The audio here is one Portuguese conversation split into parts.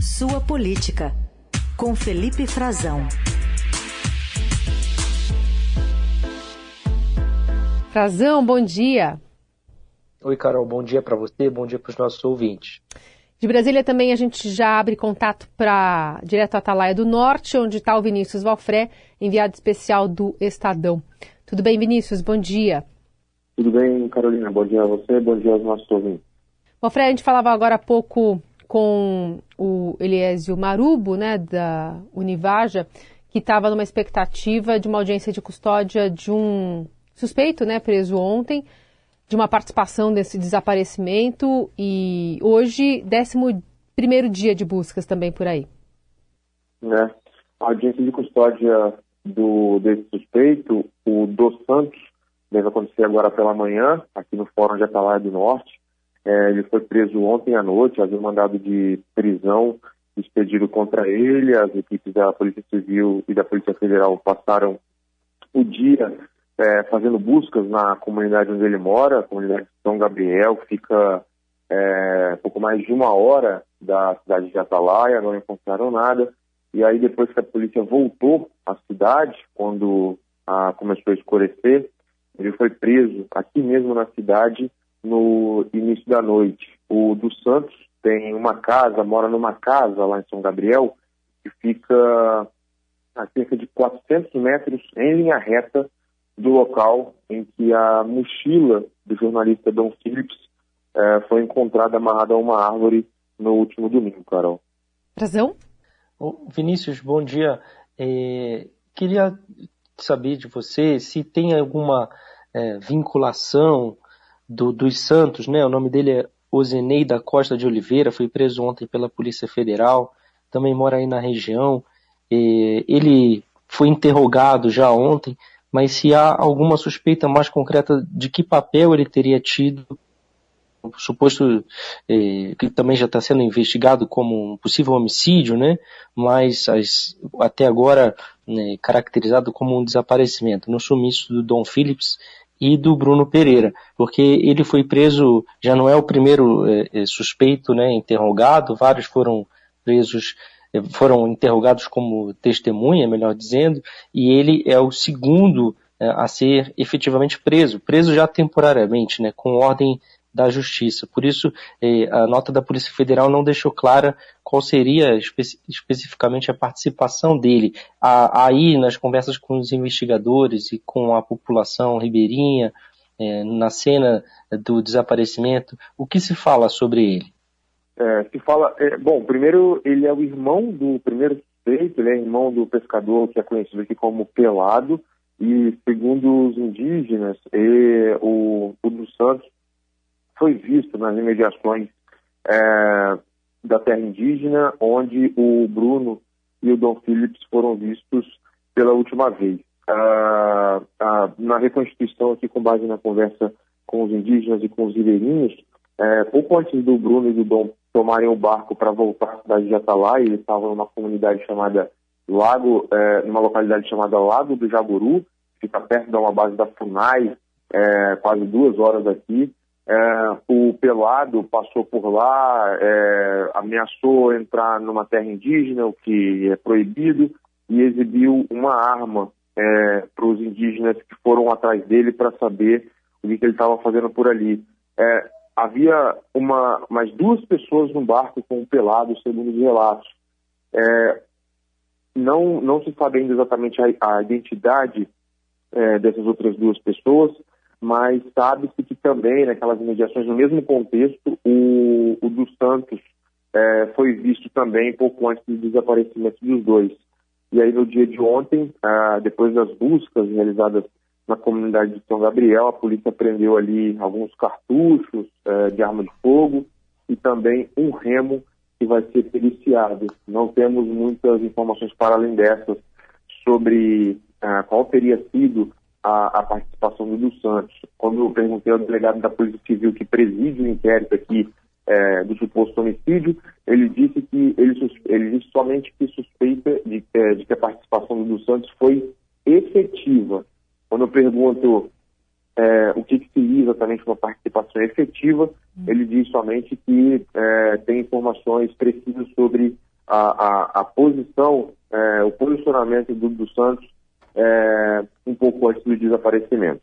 Sua Política, com Felipe Frazão. Frazão, bom dia. Oi, Carol, bom dia para você, bom dia para os nossos ouvintes. De Brasília também a gente já abre contato para direto a Atalaia do Norte, onde está o Vinícius Valfré, enviado especial do Estadão. Tudo bem, Vinícius? Bom dia. Tudo bem, Carolina. Bom dia a você, bom dia aos nossos ouvintes. Valfré, a gente falava agora há pouco com o Eliésio Marubo, né, da Univaja, que estava numa expectativa de uma audiência de custódia de um suspeito, né, preso ontem, de uma participação nesse desaparecimento e hoje, 11 primeiro dia de buscas também por aí. É, a audiência de custódia do, desse suspeito, o Dos Santos, deve acontecer agora pela manhã, aqui no Fórum de Atalaia do Norte. É, ele foi preso ontem à noite, havia um mandado de prisão expedido contra ele. As equipes da Polícia Civil e da Polícia Federal passaram o dia é, fazendo buscas na comunidade onde ele mora, a comunidade de São Gabriel, que fica é, pouco mais de uma hora da cidade de Atalaia, não encontraram nada. E aí, depois que a polícia voltou à cidade, quando a, começou a escurecer, ele foi preso aqui mesmo na cidade no início da noite. O dos Santos tem uma casa, mora numa casa lá em São Gabriel, que fica a cerca de 400 metros em linha reta do local em que a mochila do jornalista Dom Phillips eh, foi encontrada amarrada a uma árvore no último domingo, Carol. Razão? Vinícius, bom dia. É, queria saber de você se tem alguma é, vinculação do, dos Santos, né? O nome dele é Ozenei da Costa de Oliveira, foi preso ontem pela Polícia Federal, também mora aí na região. Ele foi interrogado já ontem mas se há alguma suspeita mais concreta de que papel ele teria tido, suposto eh, que também já está sendo investigado como um possível homicídio, né? Mas as, até agora né, caracterizado como um desaparecimento no sumiço do Dom Phillips e do Bruno Pereira, porque ele foi preso, já não é o primeiro eh, suspeito, né, interrogado, vários foram presos foram interrogados como testemunha, melhor dizendo, e ele é o segundo é, a ser efetivamente preso, preso já temporariamente, né, com ordem da justiça. Por isso, é, a nota da Polícia Federal não deixou clara qual seria espe especificamente a participação dele. aí, nas conversas com os investigadores e com a população ribeirinha, é, na cena do desaparecimento, o que se fala sobre ele? É, se fala, é, bom, primeiro ele é o irmão do primeiro suspeito, ele é irmão do pescador que é conhecido aqui como Pelado, e segundo os indígenas, e, o, o dos Santos foi visto nas imediações é, da terra indígena, onde o Bruno e o Dom Phillips foram vistos pela última vez. Ah, ah, na reconstituição aqui, com base na conversa com os indígenas e com os ribeirinhos, é, pouco antes do Bruno e do Dom tomarem o barco para voltar à cidade de Atalaia, eles estavam numa comunidade chamada Lago, é, numa localidade chamada Lago do Jaburu, fica perto de uma base da FUNAI, é, quase duas horas daqui. Pelado passou por lá, é, ameaçou entrar numa terra indígena, o que é proibido, e exibiu uma arma é, para os indígenas que foram atrás dele para saber o que, que ele estava fazendo por ali. É, havia uma, mais duas pessoas no barco com o pelado, segundo os relatos. É, não, não se sabe ainda exatamente a, a identidade é, dessas outras duas pessoas, mas sabe-se que também, naquelas mediações, no mesmo contexto, o, o dos Santos é, foi visto também pouco antes do desaparecimento dos dois. E aí, no dia de ontem, depois das buscas realizadas na comunidade de São Gabriel. A polícia prendeu ali alguns cartuchos é, de arma de fogo e também um remo que vai ser periciado. Não temos muitas informações para além dessas sobre é, qual teria sido a, a, participação do dos Santos. Quando eu perguntei ao delegado da Polícia Civil que preside o inquérito aqui é, do suposto homicídio, ele disse que ele, ele disse somente que suspeita de, é, de que a participação do dos Santos foi efetiva quando eu pergunto é, o que, que seria exatamente uma participação efetiva, uhum. ele diz somente que é, tem informações precisas sobre a, a, a posição, é, o posicionamento do, do Santos é, um pouco antes do desaparecimento.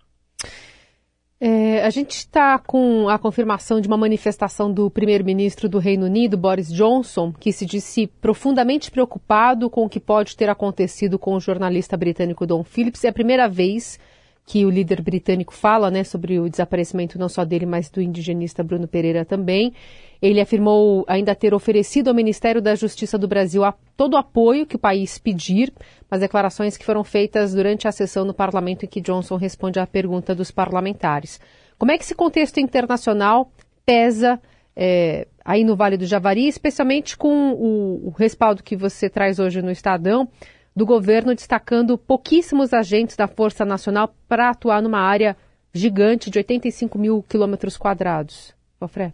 É, a gente está com a confirmação de uma manifestação do primeiro-ministro do Reino Unido, Boris Johnson, que se disse profundamente preocupado com o que pode ter acontecido com o jornalista britânico Don Phillips. É a primeira vez que o líder britânico fala né, sobre o desaparecimento não só dele, mas do indigenista Bruno Pereira também. Ele afirmou ainda ter oferecido ao Ministério da Justiça do Brasil todo o apoio que o país pedir, mas declarações que foram feitas durante a sessão no parlamento em que Johnson responde à pergunta dos parlamentares. Como é que esse contexto internacional pesa é, aí no Vale do Javari, especialmente com o, o respaldo que você traz hoje no Estadão? Do governo destacando pouquíssimos agentes da Força Nacional para atuar numa área gigante de 85 mil quilômetros quadrados. Ofré.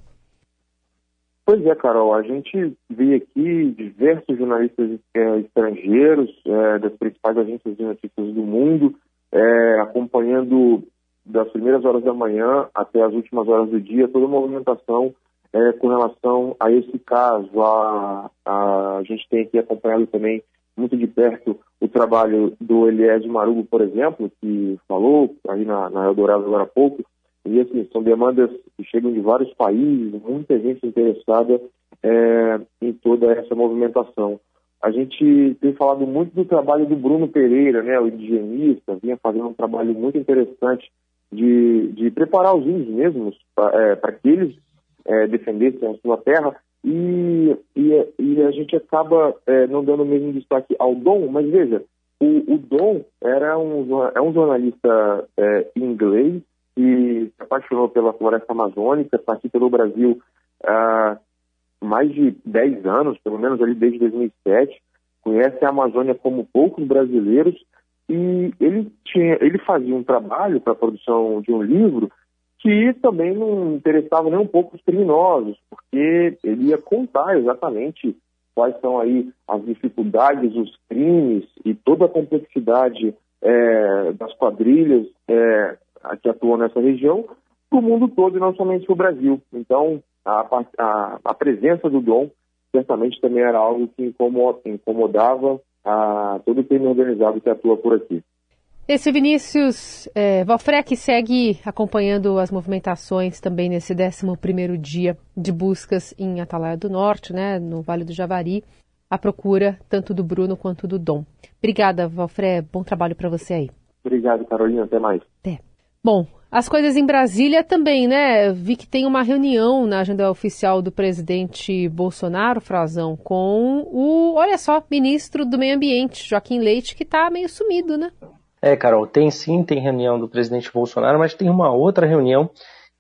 Pois é, Carol, a gente vê aqui diversos jornalistas é, estrangeiros é, das principais agências de notícias do mundo é, acompanhando das primeiras horas da manhã até as últimas horas do dia toda a movimentação é, com relação a esse caso. A, a, a gente tem aqui acompanhado também muito de perto o trabalho do Eliésio Marugo, por exemplo, que falou aí na, na Eldorado agora há pouco, e assim, são demandas que chegam de vários países, muita gente interessada é, em toda essa movimentação. A gente tem falado muito do trabalho do Bruno Pereira, né, o indigenista, vinha fazendo um trabalho muito interessante de, de preparar os índios mesmos para é, que eles é, defendessem a sua terra e, e, e a gente acaba é, não dando o mesmo destaque ao Dom, mas veja, o, o Dom era um, é um jornalista é, inglês que se apaixonou pela floresta amazônica, está aqui pelo Brasil há mais de 10 anos, pelo menos ali desde 2007, conhece a Amazônia como poucos brasileiros e ele tinha, ele fazia um trabalho para a produção de um livro que também não interessava nem um pouco os criminosos, porque ele ia contar exatamente quais são aí as dificuldades, os crimes e toda a complexidade é, das quadrilhas é, que atuam nessa região para o mundo todo e não somente para o Brasil. Então, a, a, a, presença do Dom certamente também era algo que incomodava a todo o crime organizado que atua por aqui. Esse Vinícius é, Valfrec segue acompanhando as movimentações também nesse 11º dia de buscas em Atalaia do Norte, né, no Vale do Javari, a procura tanto do Bruno quanto do Dom. Obrigada, Valfré, bom trabalho para você aí. Obrigado, Carolina, até mais. Até. Bom, as coisas em Brasília também, né? Vi que tem uma reunião na agenda oficial do presidente Bolsonaro, Frazão, com o, olha só, ministro do Meio Ambiente, Joaquim Leite, que está meio sumido, né? É, Carol, tem sim, tem reunião do presidente Bolsonaro, mas tem uma outra reunião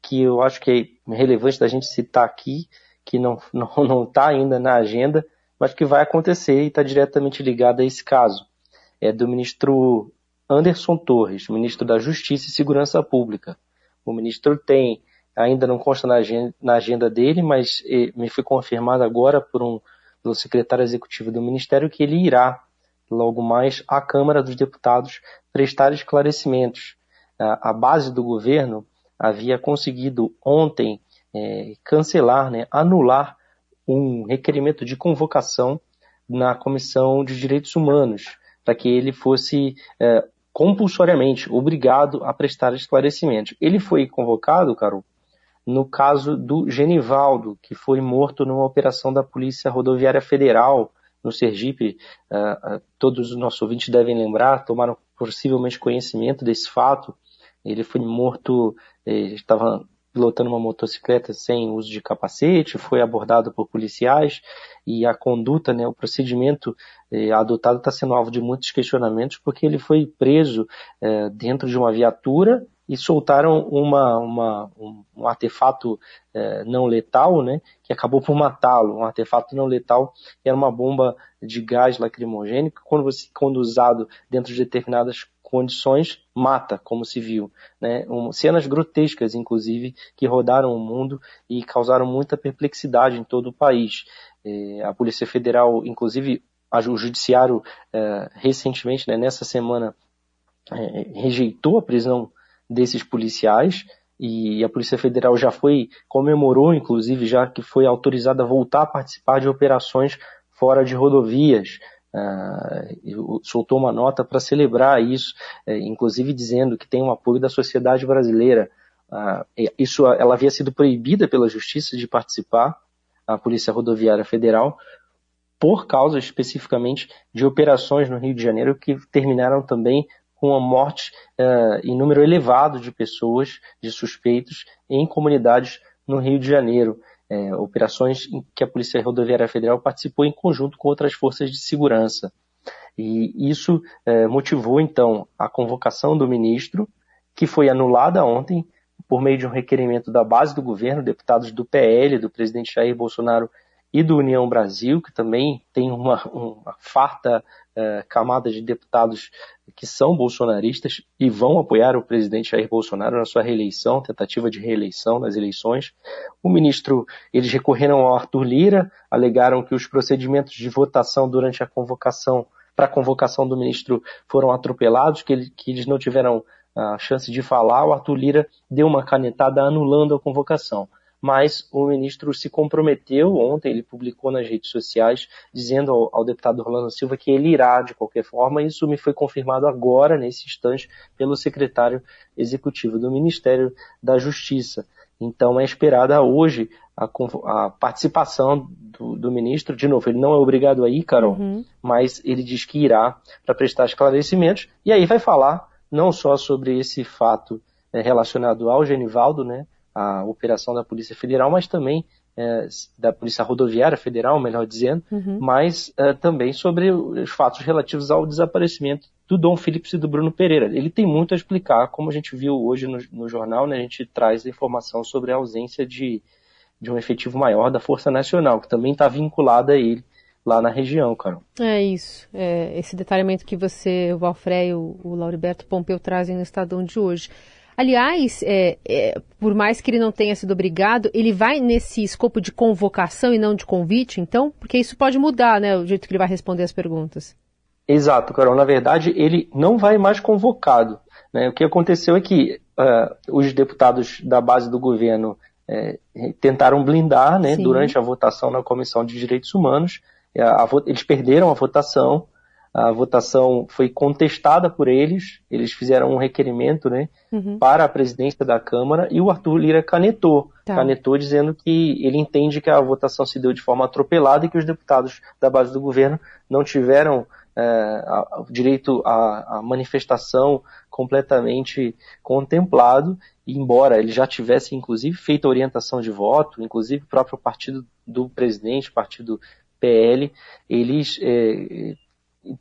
que eu acho que é relevante da gente citar aqui, que não está não, não tá ainda na agenda, mas que vai acontecer e está diretamente ligada a esse caso. É do ministro Anderson Torres, ministro da Justiça e Segurança Pública. O ministro tem, ainda não consta na agenda, na agenda dele, mas eh, me foi confirmado agora por um, pelo secretário executivo do ministério que ele irá logo mais à Câmara dos Deputados prestar esclarecimentos. A, base do governo havia conseguido ontem é, cancelar, né, anular um requerimento de convocação na Comissão de Direitos Humanos, para que ele fosse é, compulsoriamente obrigado a prestar esclarecimentos. Ele foi convocado, Carol, no caso do Genivaldo, que foi morto numa operação da Polícia Rodoviária Federal no Sergipe, uh, uh, todos os nossos ouvintes devem lembrar, tomaram possivelmente conhecimento desse fato. Ele foi morto, eh, estava pilotando uma motocicleta sem uso de capacete, foi abordado por policiais e a conduta, né, o procedimento eh, adotado está sendo alvo de muitos questionamentos porque ele foi preso eh, dentro de uma viatura e soltaram uma, uma, um, um artefato é, não letal, né, que acabou por matá-lo. Um artefato não letal era uma bomba de gás lacrimogênico, quando, você, quando usado dentro de determinadas condições, mata, como se viu. Né? Um, cenas grotescas, inclusive, que rodaram o mundo e causaram muita perplexidade em todo o país. É, a Polícia Federal, inclusive, o Judiciário, é, recentemente, né, nessa semana, rejeitou a prisão desses policiais e a Polícia Federal já foi, comemorou inclusive, já que foi autorizada a voltar a participar de operações fora de rodovias. Uh, soltou uma nota para celebrar isso, uh, inclusive dizendo que tem um apoio da sociedade brasileira. Uh, isso, ela havia sido proibida pela justiça de participar, a Polícia Rodoviária Federal, por causa especificamente de operações no Rio de Janeiro que terminaram também com a morte uh, em número elevado de pessoas, de suspeitos, em comunidades no Rio de Janeiro. É, operações em que a Polícia Rodoviária Federal participou em conjunto com outras forças de segurança. E isso é, motivou, então, a convocação do ministro, que foi anulada ontem por meio de um requerimento da base do governo, deputados do PL, do presidente Jair Bolsonaro e do União Brasil, que também tem uma, uma farta uh, camada de deputados que são bolsonaristas e vão apoiar o presidente Jair Bolsonaro na sua reeleição, tentativa de reeleição nas eleições. O ministro, eles recorreram ao Arthur Lira, alegaram que os procedimentos de votação durante a convocação, para a convocação do ministro, foram atropelados, que, ele, que eles não tiveram a chance de falar. O Arthur Lira deu uma canetada anulando a convocação mas o ministro se comprometeu ontem, ele publicou nas redes sociais, dizendo ao, ao, deputado Rolando Silva que ele irá de qualquer forma. Isso me foi confirmado agora, nesse instante, pelo secretário executivo do Ministério da Justiça. Então é esperada hoje a, a participação do, do, ministro. De novo, ele não é obrigado a ir, Carol, uhum. mas ele diz que irá para prestar esclarecimentos e aí vai falar não só sobre esse fato é, relacionado ao Genivaldo, né, a operação da Polícia Federal, mas também é, da Polícia Rodoviária Federal, melhor dizendo, uhum. mas é, também sobre os fatos relativos ao desaparecimento do Dom Phillips e do Bruno Pereira. Ele tem muito a explicar, como a gente viu hoje no, no jornal, né, a gente traz informação sobre a ausência de, de um efetivo maior da Força Nacional, que também está vinculada a ele lá na região, Carol. É isso. É, esse detalhamento que você, o Valfré e o, o Lauriberto Pompeu trazem no Estadão de hoje. Aliás, é, é, por mais que ele não tenha sido obrigado, ele vai nesse escopo de convocação e não de convite, então? Porque isso pode mudar, né, o jeito que ele vai responder as perguntas. Exato, Carol. Na verdade, ele não vai mais convocado. Né? O que aconteceu é que uh, os deputados da base do governo é, tentaram blindar né, durante a votação na Comissão de Direitos Humanos. A, a, eles perderam a votação, a votação foi contestada por eles, eles fizeram um requerimento né, uhum. para a presidência da Câmara e o Arthur Lira canetou. Tá. Canetou dizendo que ele entende que a votação se deu de forma atropelada e que os deputados da base do governo não tiveram é, direito à, à, manifestação completamente contemplado, embora ele já tivesse, inclusive, feito orientação de voto, inclusive o próprio partido do presidente, partido PL, eles é,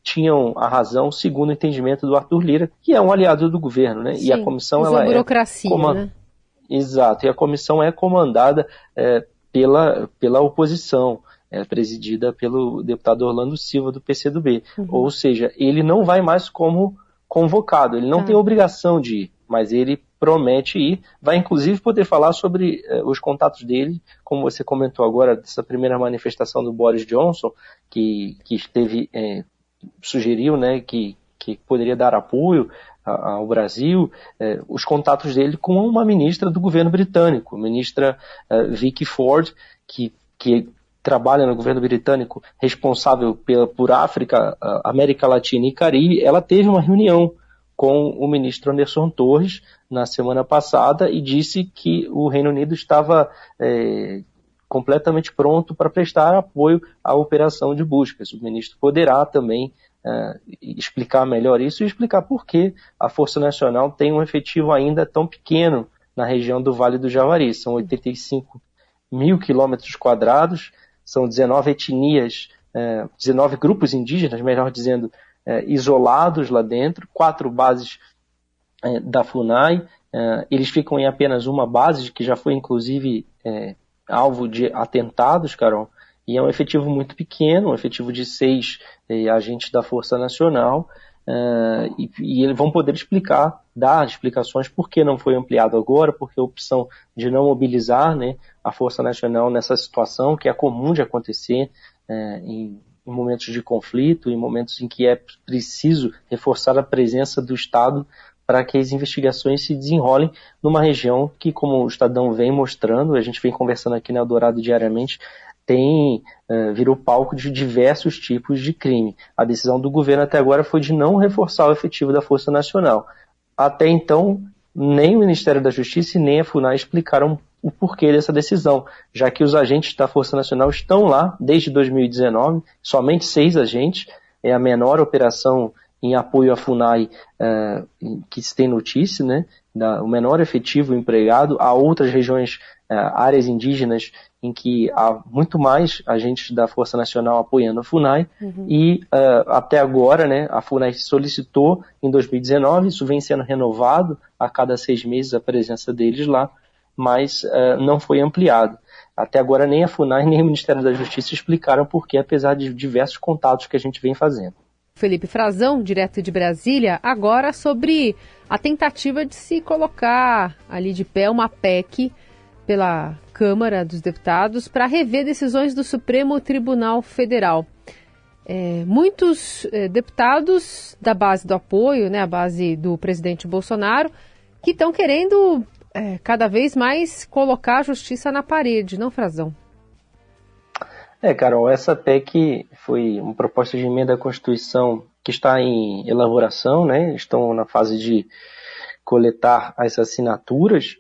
tinham a razão segundo o entendimento do Arthur Lira, que é um aliado do governo, né? Sim, e a comissão ela burocracia, é comand... né? Exato, e a comissão é comandada é, pela, pela oposição, é presidida pelo deputado Orlando Silva do PCdoB. Uhum. Ou seja, ele não vai mais como convocado, ele não tá. tem obrigação de ir, mas ele promete ir, vai inclusive poder falar sobre eh, os contatos dele, como você comentou agora, dessa primeira manifestação do Boris Johnson, que, que esteve eh, sugeriu né, que, que poderia dar apoio ao Brasil, eh, os contatos dele com uma ministra do governo britânico, a ministra eh, Vicky Ford, que, que trabalha no governo britânico responsável pela, por África, América Latina e Caribe, ela teve uma reunião com o ministro Anderson Torres na semana passada e disse que o Reino Unido estava é, completamente pronto para prestar apoio à operação de buscas. O ministro poderá também uh, explicar melhor isso e explicar por que a Força Nacional tem um efetivo ainda tão pequeno na região do Vale do Javari. São 85 mil quilômetros quadrados, são 19 etnias, uh, eh, 19 grupos indígenas, melhor dizendo, uh, isolados lá dentro, quatro bases da FUNAI. eles ficam em apenas uma base, que já foi inclusive alvo de atentados, Carol, e é um efetivo muito pequeno, um efetivo de seis eh, agentes da Força Nacional, uh, e, e, eles vão poder explicar, dar explicações por que não foi ampliado agora, porque a opção de não mobilizar né, a Força Nacional nessa situação, que é comum de acontecer uh, em, em momentos de conflito, em momentos em que é preciso reforçar a presença do Estado para que as investigações se desenrolem numa região que, como o Estadão vem mostrando, a gente vem conversando aqui na Eldorado diariamente, tem uh, virou palco de diversos tipos de crime. A decisão do governo até agora foi de não reforçar o efetivo da Força Nacional. Até então, nem o Ministério da Justiça e nem a FUNAI explicaram o porquê dessa decisão, já que os agentes da Força Nacional estão lá desde 2019, somente seis agentes, é a menor operação em apoio à FUNAI uh, que se tem notícia, né, da, o menor efetivo empregado, há outras regiões, uh, áreas indígenas em que há muito mais agentes da Força Nacional apoiando a FUNAI uhum. e uh, até agora, né, a FUNAI solicitou em 2019, isso vem sendo renovado a cada seis meses a presença deles lá, mas não foi ampliado. Até agora nem a FUNAI nem o Ministério da Justiça explicaram por que, apesar de diversos contatos que a gente vem fazendo. Felipe Frazão, direto de Brasília, agora sobre a tentativa de se colocar ali de pé uma PEC pela Câmara dos Deputados para rever decisões do Supremo Tribunal Federal. É, muitos é, deputados da base do apoio, né, a base do presidente Bolsonaro, que estão querendo é, cada vez mais colocar a justiça na parede, não, Frazão? É, Carol, essa PEC foi uma proposta de emenda à Constituição que está em elaboração, né? Estão na fase de coletar as assinaturas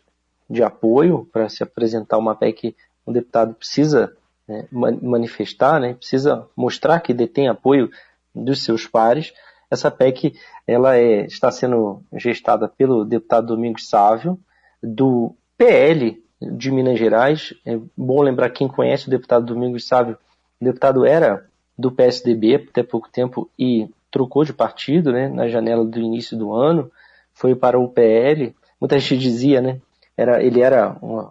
de apoio para se apresentar uma PEC. Um deputado precisa né, manifestar, né? Precisa mostrar que detém apoio dos seus pares. Essa PEC ela é, está sendo gestada pelo deputado Domingos Sávio do PL de Minas Gerais. É bom lembrar quem conhece o deputado Domingos Sávio. O deputado era do PSDB até pouco tempo e trocou de partido, né, na janela do início do ano, foi para o PL. Muita gente dizia, né, era, ele era um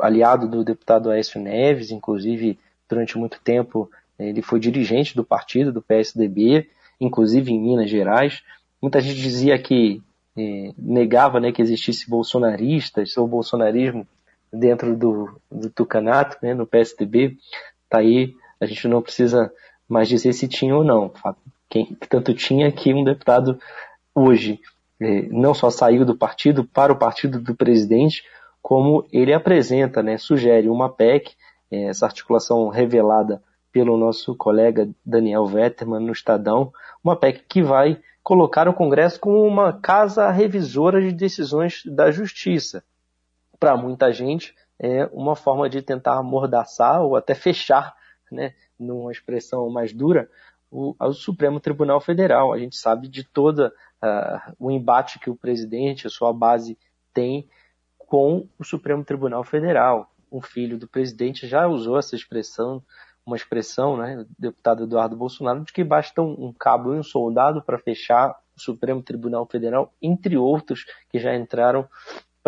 aliado do deputado Aécio Neves, inclusive durante muito tempo ele foi dirigente do partido, do PSDB, inclusive em Minas Gerais. Muita gente dizia que eh, negava né, que existisse bolsonaristas ou bolsonarismo dentro do, do Tucanato, né, no PSDB, tá aí, a gente não precisa mais dizer se tinha ou não. Quem, tanto tinha que um deputado hoje eh, não só saiu do partido para o partido do presidente, como ele apresenta, né, sugere uma PEC, eh, essa articulação revelada pelo nosso colega Daniel Vetterman no Estadão, uma PEC que vai colocar o Congresso como uma casa revisora de decisões da Justiça para muita gente, é uma forma de tentar amordaçar ou até fechar, né, numa expressão mais dura, o, o Supremo Tribunal Federal. A gente sabe de todo uh, o embate que o presidente, a sua base, tem com o Supremo Tribunal Federal. Um filho do presidente já usou essa expressão, uma expressão, né, o deputado Eduardo Bolsonaro, de que basta um cabo e um soldado para fechar o Supremo Tribunal Federal, entre outros que já entraram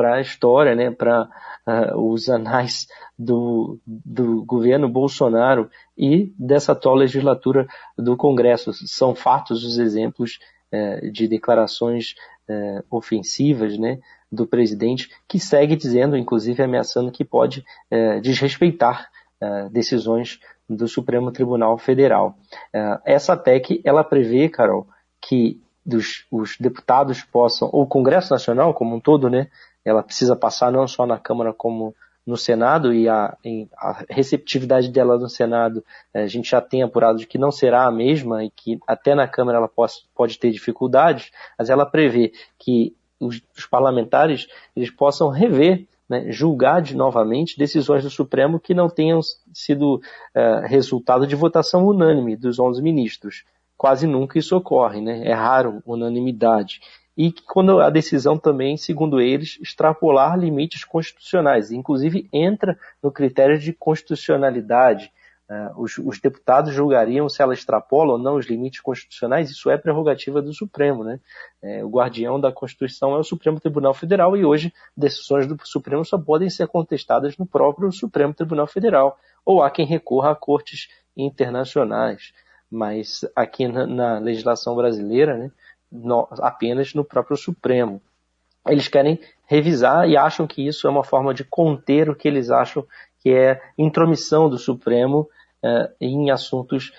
para a história, né, para uh, ah, os anais do, do governo Bolsonaro e dessa atual legislatura do Congresso. São fatos os exemplos uh, de declarações uh, ofensivas né, do presidente, que segue dizendo, inclusive ameaçando que pode eh, desrespeitar decisões do Supremo Tribunal Federal. essa PEC, ela prevê, Carol, que dos, os deputados possam, ou o Congresso Nacional como um todo, né, ela precisa passar não só na Câmara como no Senado e a, a, receptividade dela no Senado eh, a gente já tem apurado de que não será a mesma e que até na Câmara ela pode, pode ter dificuldades, mas ela prevê que os, os parlamentares eles possam rever, né, julgar de, novamente decisões do Supremo que não tenham sido uh, resultado de votação unânime dos 11 ministros. Quase nunca isso ocorre, né? é raro unanimidade e quando a decisão também, segundo eles, extrapolar limites constitucionais, inclusive entra no critério de constitucionalidade. Uh, os, os, deputados julgariam se ela extrapola ou não os limites constitucionais, isso é prerrogativa do Supremo. Né? É, o guardião da Constituição é o Supremo Tribunal Federal e hoje decisões do Supremo só podem ser contestadas no próprio Supremo Tribunal Federal, ou há quem recorra a cortes internacionais. Mas aqui na, na legislação brasileira, né, no, apenas no próprio Supremo. Eles querem revisar e acham que isso é uma forma de conter o que eles acham que é intromissão do Supremo eh, em assuntos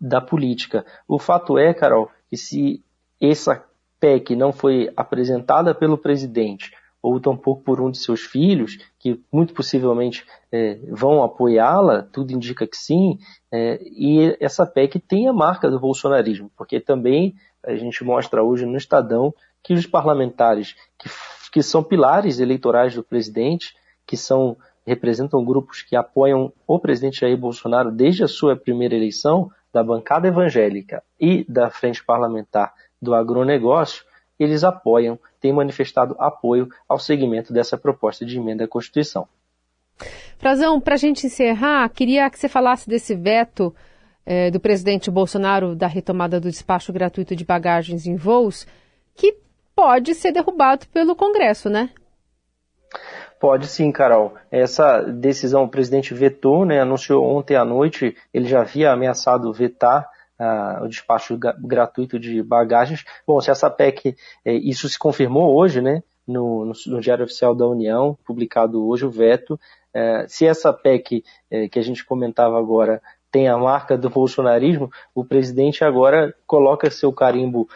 da política. O fato é, Carol, que se essa PEC não foi apresentada pelo presidente ou tampouco por um de seus filhos, que muito possivelmente é, vão apoiá-la, tudo indica que sim, é, e essa PEC tem a marca do bolsonarismo, porque também a gente mostra hoje no Estadão que os parlamentares que, que são pilares eleitorais do presidente, que são representam grupos que apoiam o presidente Jair Bolsonaro desde a sua primeira eleição, da bancada evangélica e da frente parlamentar do agronegócio, eles apoiam, têm manifestado apoio ao segmento dessa proposta de emenda à Constituição. Frazão, para a gente encerrar, queria que você falasse desse veto eh, do presidente Bolsonaro da retomada do despacho gratuito de bagagens em voos, que pode ser derrubado pelo Congresso, né? Pode sim, Carol. Essa decisão o presidente vetou, né, anunciou ontem à noite, ele já havia ameaçado vetar uh, o despacho gratuito de bagagens. Bom, se essa PEC, eh, isso se confirmou hoje, né, no, no, no, Diário Oficial da União, publicado hoje o veto. Eh, se essa PEC eh, que a gente comentava agora tem a marca do bolsonarismo, o presidente agora coloca seu carimbo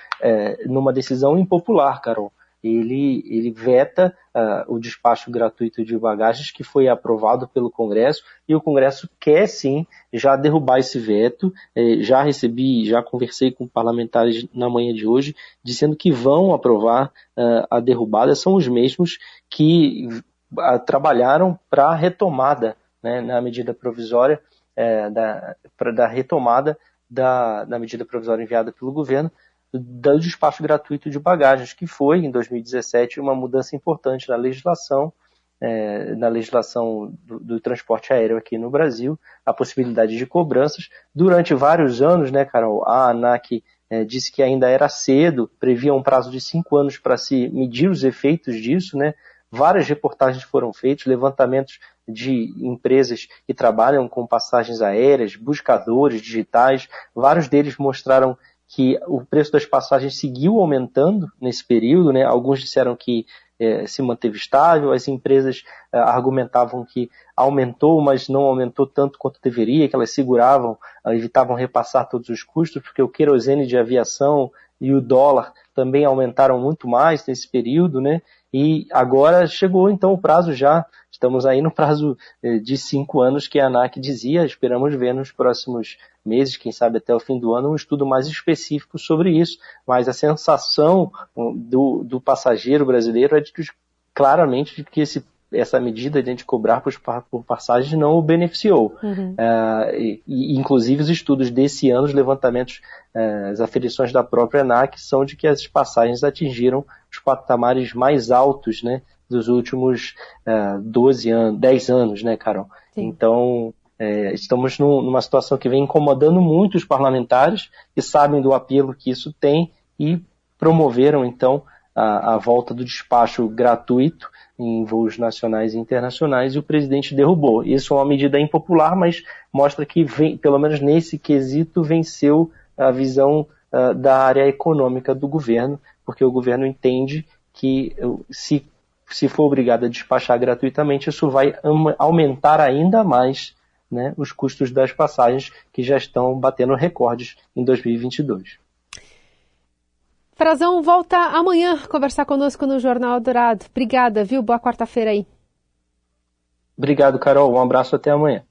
numa decisão impopular, Carol ele, ele veta uh, o despacho gratuito de bagagens que foi aprovado pelo Congresso e o Congresso quer sim já derrubar esse veto. Eh, já recebi, já conversei com parlamentares na manhã de hoje, dizendo que vão aprovar uh, a derrubada. São os mesmos que uh, trabalharam para a retomada né, na medida provisória, eh, da, pra, da retomada da, da medida provisória enviada pelo governo do despacho gratuito de bagagens, que foi, em 2017, uma mudança importante na legislação, é, na legislação do, do, transporte aéreo aqui no Brasil, a possibilidade de cobranças. Durante vários anos, né, Carol, a ANAC é, disse que ainda era cedo, previa um prazo de cinco anos para se medir os efeitos disso, né? Várias reportagens foram feitas, levantamentos de empresas que trabalham com passagens aéreas, buscadores digitais, vários deles mostraram que o preço das passagens seguiu aumentando nesse período, né? Alguns disseram que é, se manteve estável, as empresas é, argumentavam que aumentou, mas não aumentou tanto quanto deveria, que elas seguravam, evitavam repassar todos os custos, porque o querosene de aviação e o dólar também aumentaram muito mais nesse período, né? E agora chegou então o prazo já, estamos aí no prazo de cinco anos que a ANAC dizia, esperamos ver nos próximos meses, quem sabe até o fim do ano, um estudo mais específico sobre isso. Mas a sensação do, do passageiro brasileiro é de que, claramente de que esse essa medida de cobrar por, por passagens não o beneficiou. Uhum. Uh, e, e, inclusive, os estudos desse ano, os levantamentos, uh, as aferições da própria ANAC, são de que as passagens atingiram os patamares mais altos né, dos últimos uh, 12 anos, 10 anos, né, Carol? Sim. Então, é, estamos num, numa situação que vem incomodando muito os parlamentares, que sabem do apelo que isso tem e promoveram, então, a, a volta do despacho gratuito em voos nacionais e internacionais e o presidente derrubou. Isso é uma medida impopular, mas mostra que, vem, pelo menos nesse quesito, venceu a visão uh, da área econômica do governo, porque o governo entende que se, se for obrigado a despachar gratuitamente, isso vai aumentar ainda mais né, os custos das passagens que já estão batendo recordes em 2022. Frazão volta amanhã conversar conosco no Jornal Dourado. Obrigada, viu? Boa quarta-feira aí. Obrigado, Carol. Um abraço até amanhã.